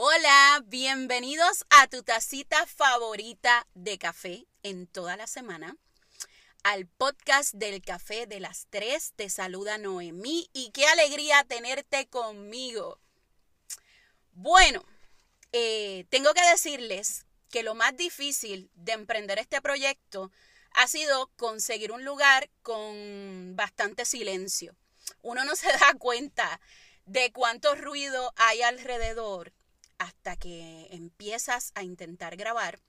Hola, bienvenidos a tu tacita favorita de café en toda la semana. Al podcast del café de las tres te saluda Noemí y qué alegría tenerte conmigo. Bueno, eh, tengo que decirles que lo más difícil de emprender este proyecto ha sido conseguir un lugar con bastante silencio. Uno no se da cuenta de cuánto ruido hay alrededor hasta que empiezas a intentar grabar.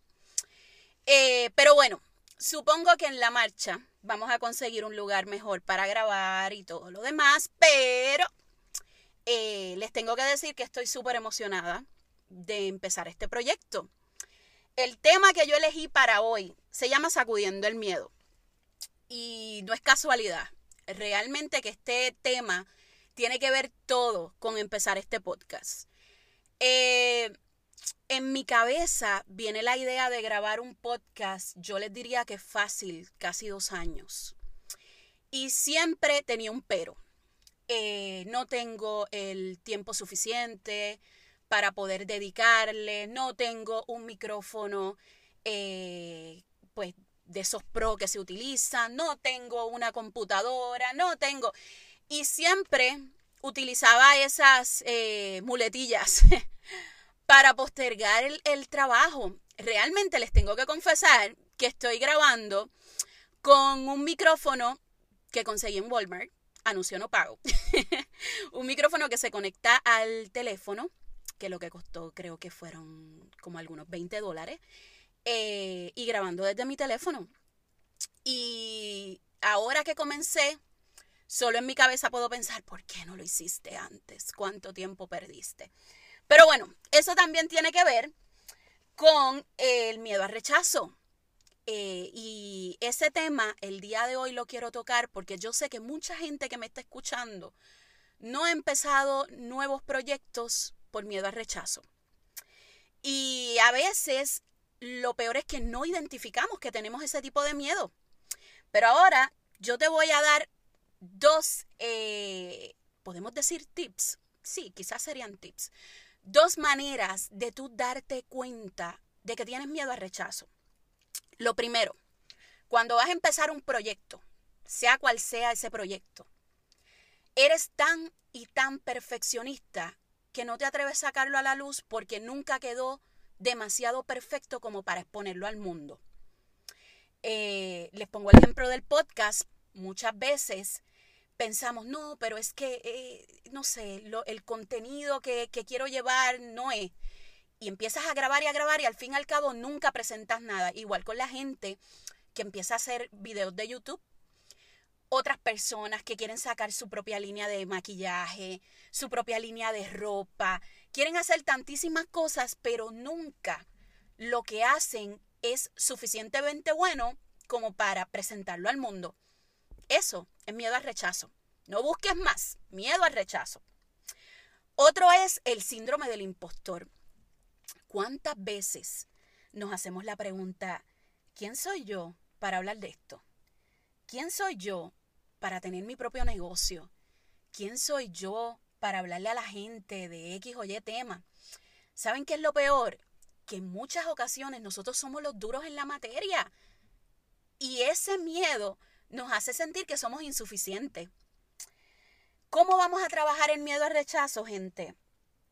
Eh, pero bueno, supongo que en la marcha vamos a conseguir un lugar mejor para grabar y todo lo demás, pero eh, les tengo que decir que estoy súper emocionada de empezar este proyecto. El tema que yo elegí para hoy se llama Sacudiendo el Miedo. Y no es casualidad. Realmente que este tema tiene que ver todo con empezar este podcast. Eh, en mi cabeza viene la idea de grabar un podcast, yo les diría que fácil, casi dos años. Y siempre tenía un pero. Eh, no tengo el tiempo suficiente para poder dedicarle, no tengo un micrófono eh, pues de esos pro que se utilizan, no tengo una computadora, no tengo... Y siempre utilizaba esas eh, muletillas para postergar el, trabajo. Realmente les tengo que confesar que estoy grabando con un micrófono que conseguí en Walmart, anuncio no pago, un micrófono que se conecta al teléfono, que lo que costó creo que fueron como algunos 20 dólares, eh, y grabando desde mi teléfono. Y ahora que comencé Solo en mi cabeza puedo pensar, ¿por qué no lo hiciste antes? ¿Cuánto tiempo perdiste? Pero bueno, eso también tiene que ver con el miedo al rechazo. Eh, y ese tema el día de hoy lo quiero tocar porque yo sé que mucha gente que me está escuchando no ha empezado nuevos proyectos por miedo al rechazo. Y a veces lo peor es que no identificamos que tenemos ese tipo de miedo. Pero ahora yo te voy a dar dos, eh, podemos decir tips, sí, quizás serían tips, dos maneras de tú darte cuenta de que tienes miedo al rechazo. Lo primero, cuando vas a empezar un proyecto, sea cual sea ese proyecto, eres tan y tan perfeccionista que no te atreves a sacarlo a la luz porque nunca quedó demasiado perfecto como para exponerlo al mundo. Eh, les pongo el ejemplo del podcast. Muchas veces pensamos, no, pero es que, eh, no sé, el contenido que, que quiero llevar no es. Y empiezas a grabar y a grabar y al fin y al cabo nunca presentas nada. Igual con la gente que empieza a hacer videos de YouTube. Otras personas que quieren sacar su propia línea de maquillaje, su propia línea de ropa. Quieren hacer tantísimas cosas, pero nunca lo que hacen es suficientemente bueno como para presentarlo al mundo. Eso es miedo al rechazo. No busques más, miedo al rechazo. Otro es el síndrome del impostor. ¿Cuántas veces nos hacemos la pregunta, ¿quién soy yo para hablar de esto? ¿Quién soy yo para tener mi propio negocio? ¿Quién soy yo para hablarle a la gente de X o Y tema? ¿Saben qué es lo peor? Que en muchas ocasiones nosotros somos los duros en la materia. Y ese miedo nos hace sentir que somos insuficientes. ¿Cómo vamos a trabajar el miedo al rechazo, gente?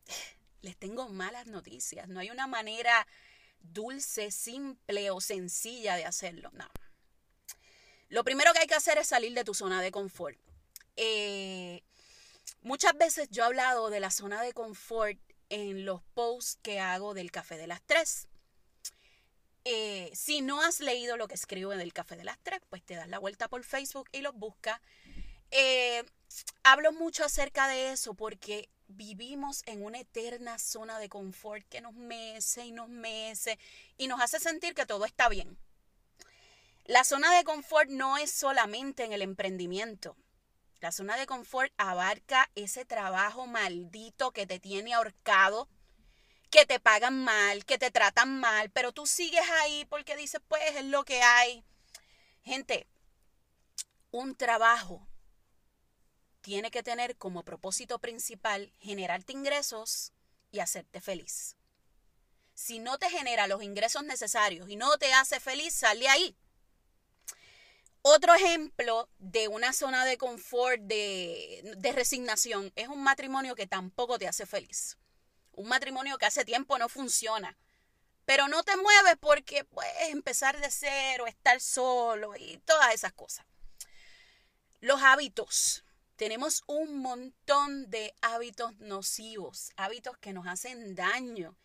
Les tengo malas noticias. No hay una manera dulce, simple o sencilla de hacerlo. No. Lo primero que hay que hacer es salir de tu zona de confort. Eh, muchas veces yo he hablado de la zona de confort en los posts que hago del Café de las Tres. Eh, si no has leído lo que escribo en el Café de las Tres, pues te das la vuelta por Facebook y los buscas. Eh, hablo mucho acerca de eso porque vivimos en una eterna zona de confort que nos mece y nos mece y nos hace sentir que todo está bien. La zona de confort no es solamente en el emprendimiento. La zona de confort abarca ese trabajo maldito que te tiene ahorcado que te pagan mal, que te tratan mal, pero tú sigues ahí porque dices, pues es lo que hay. Gente, un trabajo tiene que tener como propósito principal generarte ingresos y hacerte feliz. Si no te genera los ingresos necesarios y no te hace feliz, sal de ahí. Otro ejemplo de una zona de confort, de, de, resignación, es un matrimonio que tampoco te hace feliz. Un matrimonio que hace tiempo no funciona. Pero no te mueves porque puedes empezar de cero, estar solo y todas esas cosas. Los hábitos. Tenemos un montón de hábitos nocivos, hábitos que nos hacen daño.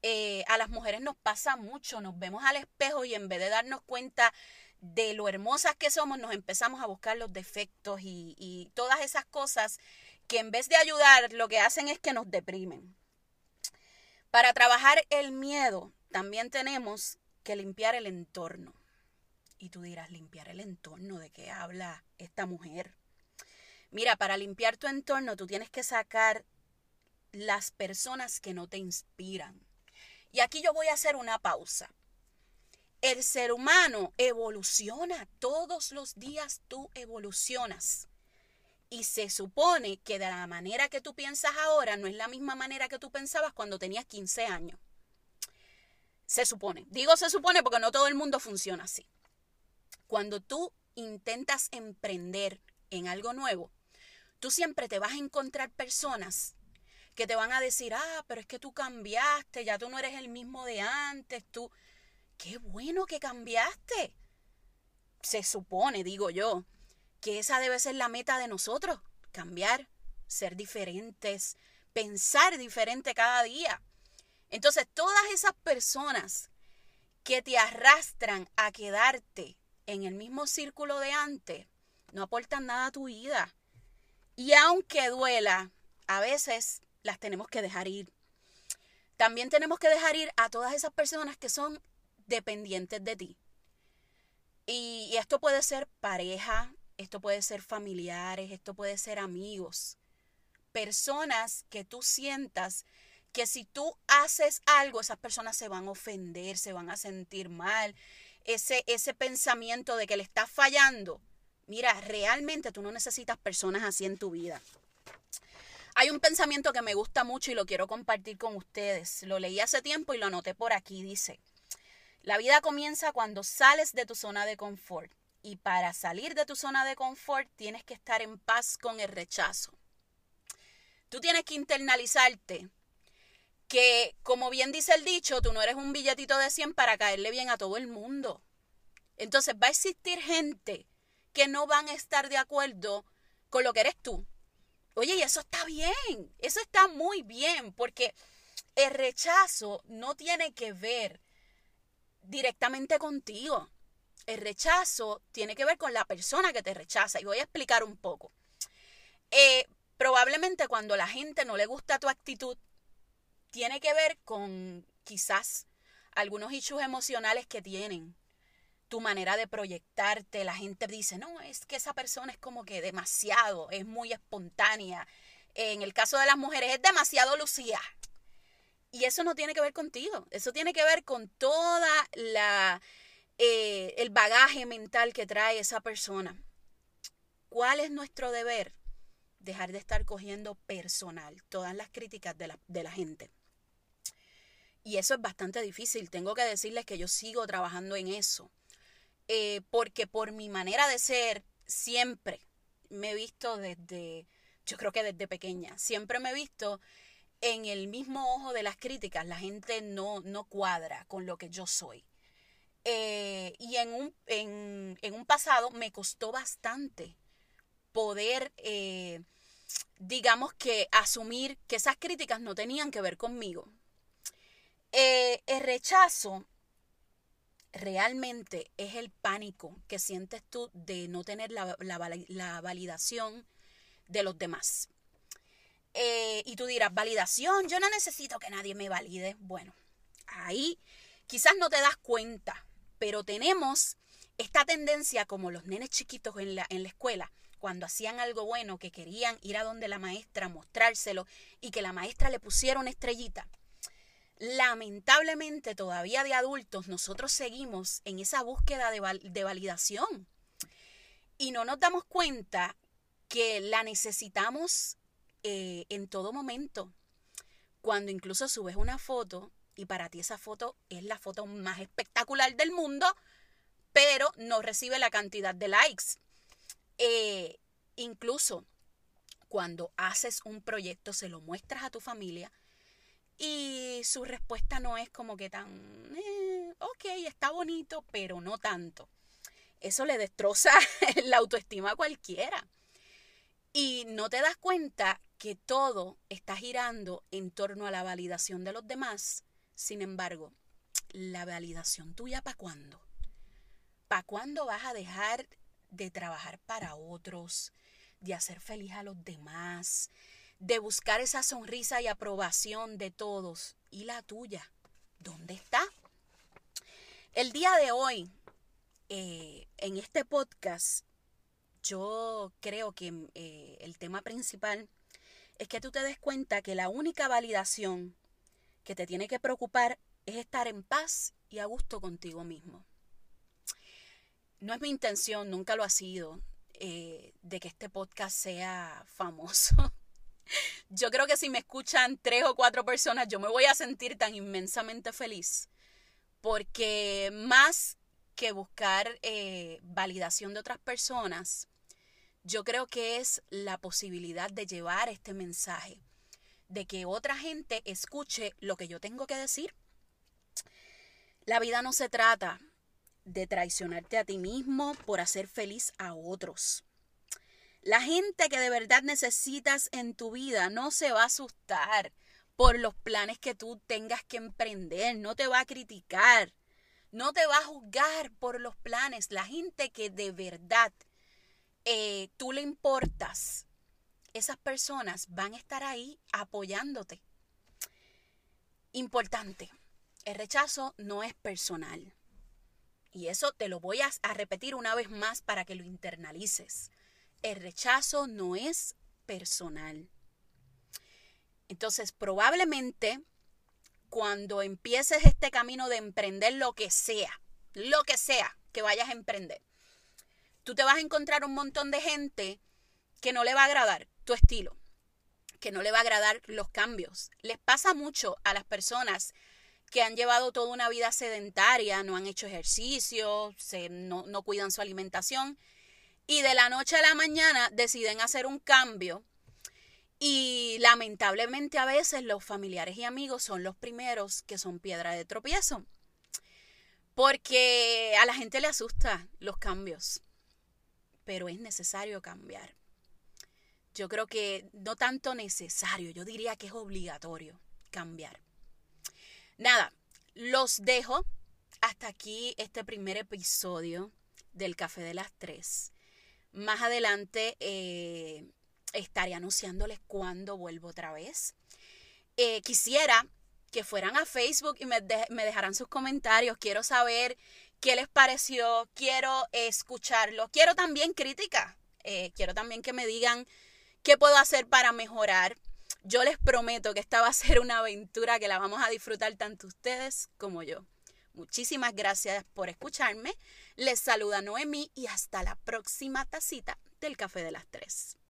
Eh, a las mujeres nos pasa mucho, nos vemos al espejo y en vez de darnos cuenta de lo hermosas que somos, nos empezamos a buscar los defectos y, y todas esas cosas que en vez de ayudar, lo que hacen es que nos deprimen. Para trabajar el miedo, también tenemos que limpiar el entorno. Y tú dirás, limpiar el entorno, ¿de qué habla esta mujer? Mira, para limpiar tu entorno tú tienes que sacar las personas que no te inspiran. Y aquí yo voy a hacer una pausa. El ser humano evoluciona, todos los días tú evolucionas. Y se supone que de la manera que tú piensas ahora no es la misma manera que tú pensabas cuando tenías 15 años. Se supone. Digo se supone porque no todo el mundo funciona así. Cuando tú intentas emprender en algo nuevo, tú siempre te vas a encontrar personas que te van a decir, ah, pero es que tú cambiaste, ya tú no eres el mismo de antes, tú, qué bueno que cambiaste. Se supone, digo yo, que esa debe ser la meta de nosotros, cambiar, ser diferentes, pensar diferente cada día. Entonces, todas esas personas que te arrastran a quedarte en el mismo círculo de antes, no aportan nada a tu vida. Y aunque duela, a veces las tenemos que dejar ir. También tenemos que dejar ir a todas esas personas que son dependientes de ti. Y, esto puede ser pareja, esto puede ser familiares, esto puede ser amigos. Personas que tú sientas que si tú haces algo, esas personas se van a ofender, se van a sentir mal. Ese, ese pensamiento de que le estás fallando. Mira, realmente tú no necesitas personas así en tu vida. Hay un pensamiento que me gusta mucho y lo quiero compartir con ustedes. Lo leí hace tiempo y lo anoté por aquí. Dice, la vida comienza cuando sales de tu zona de confort y para salir de tu zona de confort tienes que estar en paz con el rechazo. Tú tienes que internalizarte que, como bien dice el dicho, tú no eres un billetito de 100 para caerle bien a todo el mundo. Entonces va a existir gente que no van a estar de acuerdo con lo que eres tú. Oye, y eso está bien, eso está muy bien, porque el rechazo no tiene que ver directamente contigo. El rechazo tiene que ver con la persona que te rechaza. Y voy a explicar un poco. Eh, probablemente cuando la gente no le gusta tu actitud, tiene que ver con quizás algunos issues emocionales que tienen. Tu manera de proyectarte, la gente dice, no, es que esa persona es como que demasiado, es muy espontánea. En el caso de las mujeres es demasiado lucía. Y eso no tiene que ver contigo, eso tiene que ver con toda la eh, el bagaje mental que trae esa persona. ¿Cuál es nuestro deber? Dejar de estar cogiendo personal todas las críticas de la, de la gente. Y eso es bastante difícil. Tengo que decirles que yo sigo trabajando en eso. Eh, porque por mi manera de ser, siempre me he visto desde, yo creo que desde pequeña, siempre me he visto en el mismo ojo de las críticas. La gente no, no cuadra con lo que yo soy. Eh, y en un, en, en un, pasado me costó bastante poder, eh, digamos que, asumir que esas críticas no tenían que ver conmigo. Eh, el rechazo realmente es el pánico que sientes tú de no tener la, la, validación de los demás. y tú dirás, validación, yo no necesito que nadie me valide. Bueno, ahí quizás no te das cuenta, pero tenemos esta tendencia como los nenes chiquitos en la, en la escuela, cuando hacían algo bueno, que querían ir a donde la maestra, mostrárselo y que la maestra le pusiera una estrellita. Lamentablemente todavía de adultos nosotros seguimos en esa búsqueda de, de validación y no nos damos cuenta que la necesitamos eh, en todo momento. cuando incluso subes una foto y para ti esa foto es la foto más espectacular del mundo, pero no recibe la cantidad de likes. Eh, incluso cuando haces un proyecto, se lo muestras a tu familia y su respuesta no es como que tan, eh, ok, está bonito, pero no tanto. Eso le destroza la autoestima a cualquiera. Y no te das cuenta que todo está girando en torno a la validación de los demás. Sin embargo, la validación tuya para cuándo? ¿Para cuándo vas a dejar de trabajar para otros, de hacer feliz a los demás, de buscar esa sonrisa y aprobación de todos? ¿Y la tuya? ¿Dónde está? El día de hoy, eh, en este podcast, yo creo que eh, el tema principal es que tú te des cuenta que la única validación que te tiene que preocupar es estar en paz y a gusto contigo mismo. No es mi intención, nunca lo ha sido, eh, de que este podcast sea famoso. yo creo que si me escuchan tres o cuatro personas, yo me voy a sentir tan inmensamente feliz. Porque más que buscar eh, validación de otras personas, yo creo que es la posibilidad de llevar este mensaje, de que otra gente escuche lo que yo tengo que decir. La vida no se trata de traicionarte a ti mismo por hacer feliz a otros. La gente que de verdad necesitas en tu vida no se va a asustar por los planes que tú tengas que emprender, no te va a criticar, no te va a juzgar por los planes. La gente que de verdad eh, tú le importas, esas personas van a estar ahí apoyándote. Importante, el rechazo no es personal. Y eso te lo voy a, a repetir una vez más para que lo internalices. El rechazo no es personal. Entonces, probablemente cuando empieces este camino de emprender lo que sea, lo que sea que vayas a emprender, tú te vas a encontrar un montón de gente que no le va a agradar tu estilo, que no le va a agradar los cambios. Les pasa mucho a las personas que han llevado toda una vida sedentaria, no han hecho ejercicio, no, no cuidan su alimentación y de la noche a la mañana deciden hacer un cambio y lamentablemente a veces los familiares y amigos son los primeros que son piedra de tropiezo. Porque a la gente le asusta los cambios pero es necesario cambiar. Yo creo que no tanto necesario, yo diría que es obligatorio cambiar. Nada, los dejo hasta aquí este primer episodio del Café de las Tres. Más adelante eh, estaré anunciándoles cuándo vuelvo otra vez. Eh, quisiera que fueran a Facebook y me, dejaran sus comentarios. Quiero saber qué les pareció, quiero escucharlo, quiero también crítica, eh, quiero también que me digan qué puedo hacer para mejorar. Yo les prometo que esta va a ser una aventura que la vamos a disfrutar tanto ustedes como yo. Muchísimas gracias por escucharme. Les saluda Noemí y hasta la próxima tacita del café de las tres.